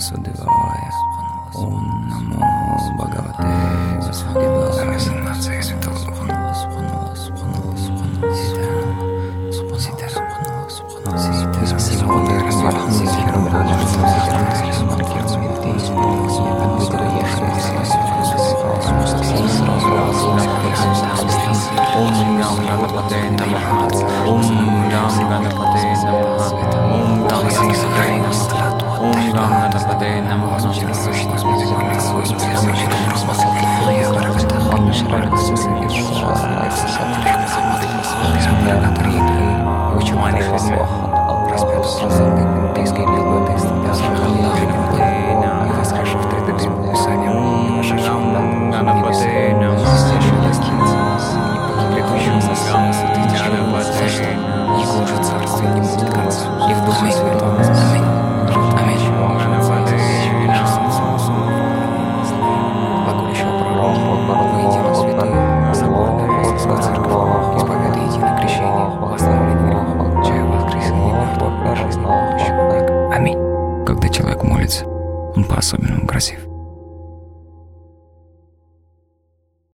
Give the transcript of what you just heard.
Vasudevaya Om Namo Bhagavate Om Namo Bhagavate Om بعدين نمو Which one is человек молится, он по-особенному красив.